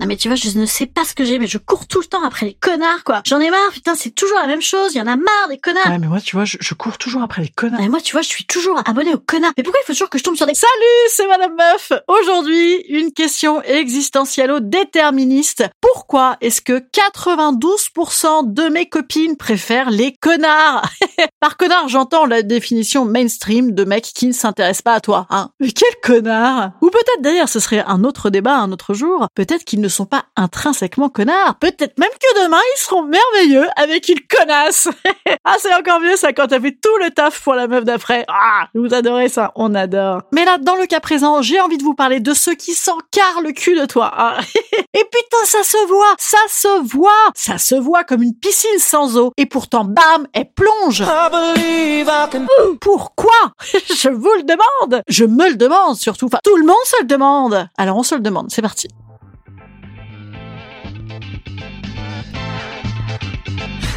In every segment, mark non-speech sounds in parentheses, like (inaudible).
Non mais tu vois, je ne sais pas ce que j'ai, mais je cours tout le temps après les connards, quoi. J'en ai marre, putain, c'est toujours la même chose, il y en a marre des connards. Ouais, mais moi, tu vois, je, je cours toujours après les connards. Et moi, tu vois, je suis toujours abonné aux connards. Mais pourquoi il faut toujours que je tombe sur des... Salut, c'est Madame Meuf. Aujourd'hui, une question existentiello-déterministe. Pourquoi est-ce que 92% de mes copines préfèrent les connards? (laughs) Par connard, j'entends la définition mainstream de mec qui ne s'intéresse pas à toi, hein. Mais quel connard? Ou peut-être d'ailleurs, ce serait un autre débat un autre jour, peut-être qu'ils ne sont pas intrinsèquement connards. Peut-être même que demain, ils seront merveilleux avec une connasse. (laughs) ah, c'est encore mieux ça quand t'as fait tout le taf pour la meuf d'après. Ah, vous adorez ça, on adore. Mais là, dans le cas présent, j'ai envie de vous parler de ceux qui s'encarrent le cul de toi. hein. (laughs) Et putain, ça se voit, ça se voit, ça se voit comme une piscine sans eau. Et pourtant, bam, elle plonge. Pourquoi? (laughs) Je vous le demande. Je me le demande surtout. Enfin, tout le monde se le demande. Alors on se le demande. C'est parti.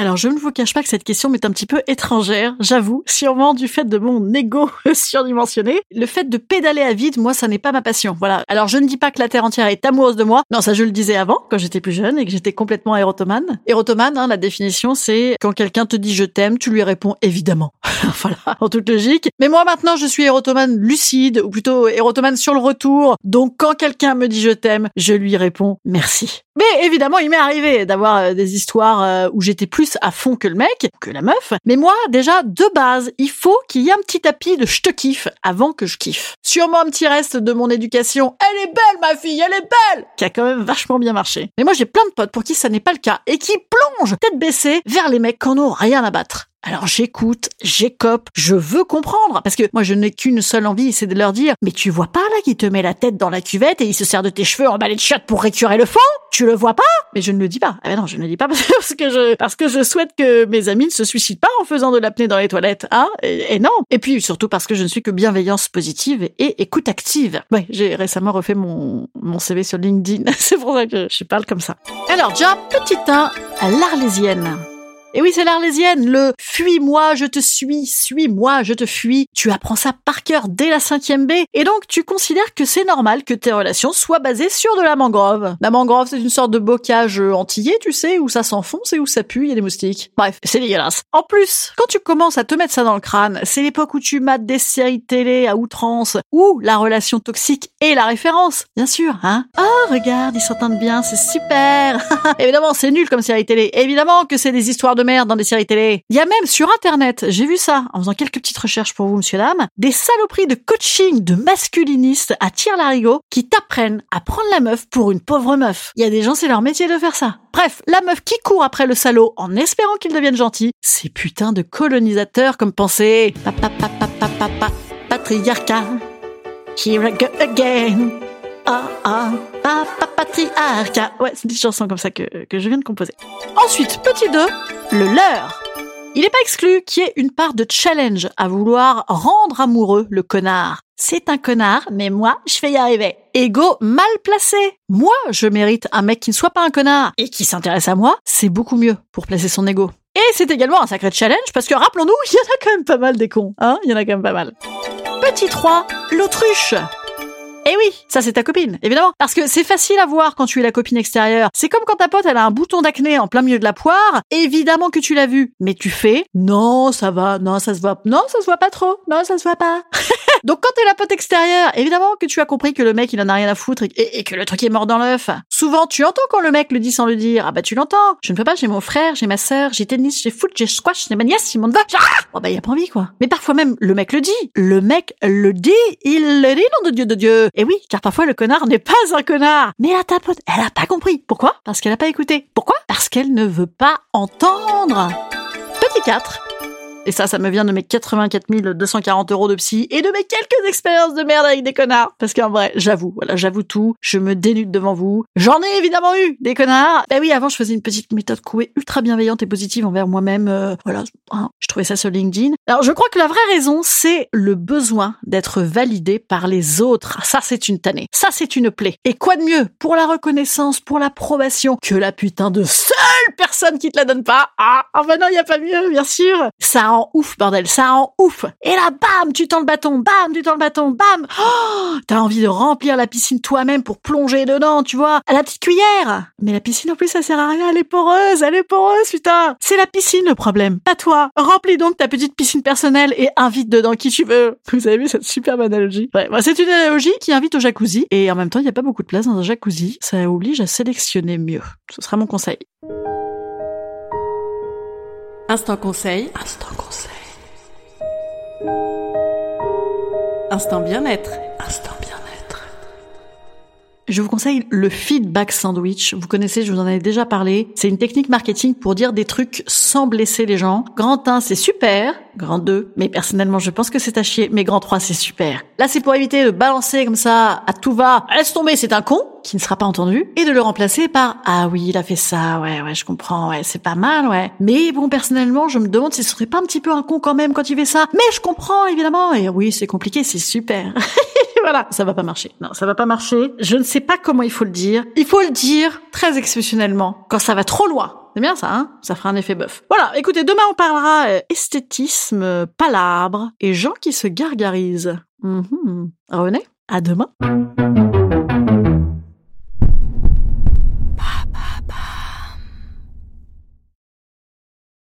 Alors, je ne vous cache pas que cette question m'est un petit peu étrangère, j'avoue, sûrement du fait de mon ego (laughs) surdimensionné. Le fait de pédaler à vide, moi, ça n'est pas ma passion. Voilà. Alors, je ne dis pas que la Terre entière est amoureuse de moi. Non, ça, je le disais avant, quand j'étais plus jeune et que j'étais complètement érotomane. Érotomane, hein, la définition, c'est quand quelqu'un te dit je t'aime, tu lui réponds évidemment. (laughs) voilà, en toute logique. Mais moi, maintenant, je suis érotomane lucide, ou plutôt érotomane sur le retour. Donc, quand quelqu'un me dit je t'aime, je lui réponds merci. Mais évidemment, il m'est arrivé d'avoir euh, des histoires euh, où j'étais plus à fond que le mec, que la meuf. Mais moi, déjà, de base, il faut qu'il y ait un petit tapis de je te kiffe avant que je kiffe. Sûrement un petit reste de mon éducation. Elle est belle, ma fille, elle est belle! Qui a quand même vachement bien marché. Mais moi, j'ai plein de potes pour qui ça n'est pas le cas et qui plongent tête baissée vers les mecs qui en ont rien à battre. Alors j'écoute, j'écope, je veux comprendre, parce que moi je n'ai qu'une seule envie, c'est de leur dire, mais tu vois pas là qui te met la tête dans la cuvette et il se sert de tes cheveux en balai de chiottes pour récurer le fond? Tu le vois pas? Mais je ne le dis pas. Ah ben non, je ne le dis pas (laughs) parce que je parce que je souhaite que mes amis ne se suicident pas en faisant de l'apnée dans les toilettes, hein et, et non. Et puis surtout parce que je ne suis que bienveillance positive et écoute active. Ouais, j'ai récemment refait mon mon CV sur LinkedIn, (laughs) c'est pour ça que je parle comme ça. Alors déjà petit 1 à l'arlésienne. Et oui, c'est l'arlésienne, le fuis-moi, je te suis, suis-moi, je te fuis. Tu apprends ça par cœur dès la cinquième B. Et donc, tu considères que c'est normal que tes relations soient basées sur de la mangrove. La mangrove, c'est une sorte de bocage euh, antillais, tu sais, où ça s'enfonce et où ça pue, il y a des moustiques. Bref, c'est dégueulasse. En plus, quand tu commences à te mettre ça dans le crâne, c'est l'époque où tu mates des séries télé à outrance, où la relation toxique est la référence. Bien sûr, hein. Oh, regarde, ils s'entendent bien, c'est super. (laughs) Évidemment, c'est nul comme série télé. Évidemment que c'est des histoires de merde dans des séries télé. Il y a même sur internet, j'ai vu ça en faisant quelques petites recherches pour vous, monsieur dame, des saloperies de coaching de masculinistes à tir larigot qui t'apprennent à prendre la meuf pour une pauvre meuf. Il y a des gens, c'est leur métier de faire ça. Bref, la meuf qui court après le salaud en espérant qu'il devienne gentil, c'est putain de colonisateur comme pensée. Again. Ah ah, pa, pa, patriarcat. Ouais, c'est une petite chanson comme ça que, que je viens de composer. Ensuite, petit 2, le leurre. Il n'est pas exclu qu'il y ait une part de challenge à vouloir rendre amoureux le connard. C'est un connard, mais moi, je vais y arriver. Ego mal placé. Moi, je mérite un mec qui ne soit pas un connard et qui s'intéresse à moi. C'est beaucoup mieux pour placer son ego. Et c'est également un sacré challenge parce que rappelons-nous, (laughs) il y en a quand même pas mal des cons, hein Il y en a quand même pas mal. Petit 3, l'autruche. Eh oui, ça c'est ta copine, évidemment. Parce que c'est facile à voir quand tu es la copine extérieure. C'est comme quand ta pote elle a un bouton d'acné en plein milieu de la poire. Évidemment que tu l'as vu, mais tu fais non, ça va, non, ça se voit, non, ça se voit pas trop, non, ça se voit pas. (laughs) Donc quand t'es la pote extérieure, évidemment que tu as compris que le mec il en a rien à foutre et, et que le truc est mort dans l'œuf. Souvent tu entends quand le mec le dit sans le dire. Ah bah tu l'entends. Je ne peux pas, j'ai mon frère, j'ai ma sœur, j'ai tennis, j'ai foot, j'ai squash, j'ai ma nièce, j'ai mon va. Ah oh bah y a pas envie quoi. Mais parfois même le mec le dit. Le mec le dit, il le dit nom de Dieu de Dieu. Et oui, car parfois le connard n'est pas un connard. Mais la ta pote, elle a pas compris. Pourquoi? Parce qu'elle a pas écouté. Pourquoi? Parce qu'elle ne veut pas entendre. Petit 4. Et ça, ça me vient de mes 84 240 euros de psy et de mes quelques expériences de merde avec des connards. Parce qu'en vrai, j'avoue, voilà, j'avoue tout. Je me dénude devant vous. J'en ai évidemment eu des connards. Bah oui, avant, je faisais une petite méthode couée ultra bienveillante et positive envers moi-même. Euh, voilà, hein, je trouvais ça sur LinkedIn. Alors, je crois que la vraie raison, c'est le besoin d'être validé par les autres. Ça, c'est une tannée. Ça, c'est une plaie. Et quoi de mieux pour la reconnaissance, pour l'approbation que la putain de seule personne qui te la donne pas? Ah, ah bah non, y a pas mieux, bien sûr. Ça rend ouf, bordel, ça rend ouf. Et là, bam, tu tends le bâton, bam, tu tends le bâton, bam. Oh, t'as envie de remplir la piscine toi-même pour plonger dedans, tu vois, à la petite cuillère. Mais la piscine, en plus, ça sert à rien, elle est poreuse, elle est poreuse, putain. C'est la piscine le problème, pas toi. Remplis donc ta petite piscine personnelle et invite dedans qui tu veux. (laughs) Vous avez vu cette superbe analogie? Ouais, bah, c'est une analogie qui invite au jacuzzi et en même temps, il n'y a pas beaucoup de place dans un jacuzzi. Ça oblige à sélectionner mieux. Ce sera mon conseil. Instant conseil. Instant conseil. Instant bien-être. Je vous conseille le feedback sandwich. Vous connaissez, je vous en ai déjà parlé. C'est une technique marketing pour dire des trucs sans blesser les gens. Grand 1, c'est super. Grand 2, mais personnellement, je pense que c'est à chier. Mais grand 3, c'est super. Là, c'est pour éviter de balancer comme ça à tout va. Laisse tomber, c'est un con qui ne sera pas entendu et de le remplacer par ah oui il a fait ça ouais ouais je comprends ouais c'est pas mal ouais mais bon personnellement je me demande si ce serait pas un petit peu un con quand même quand il fait ça mais je comprends évidemment et oui c'est compliqué c'est super (laughs) voilà ça va pas marcher non ça va pas marcher je ne sais pas comment il faut le dire il faut le dire très exceptionnellement quand ça va trop loin c'est bien ça, hein? Ça fera un effet bœuf. Voilà, écoutez, demain on parlera euh, esthétisme, palabre et gens qui se gargarisent. Mm. Revenez, à demain.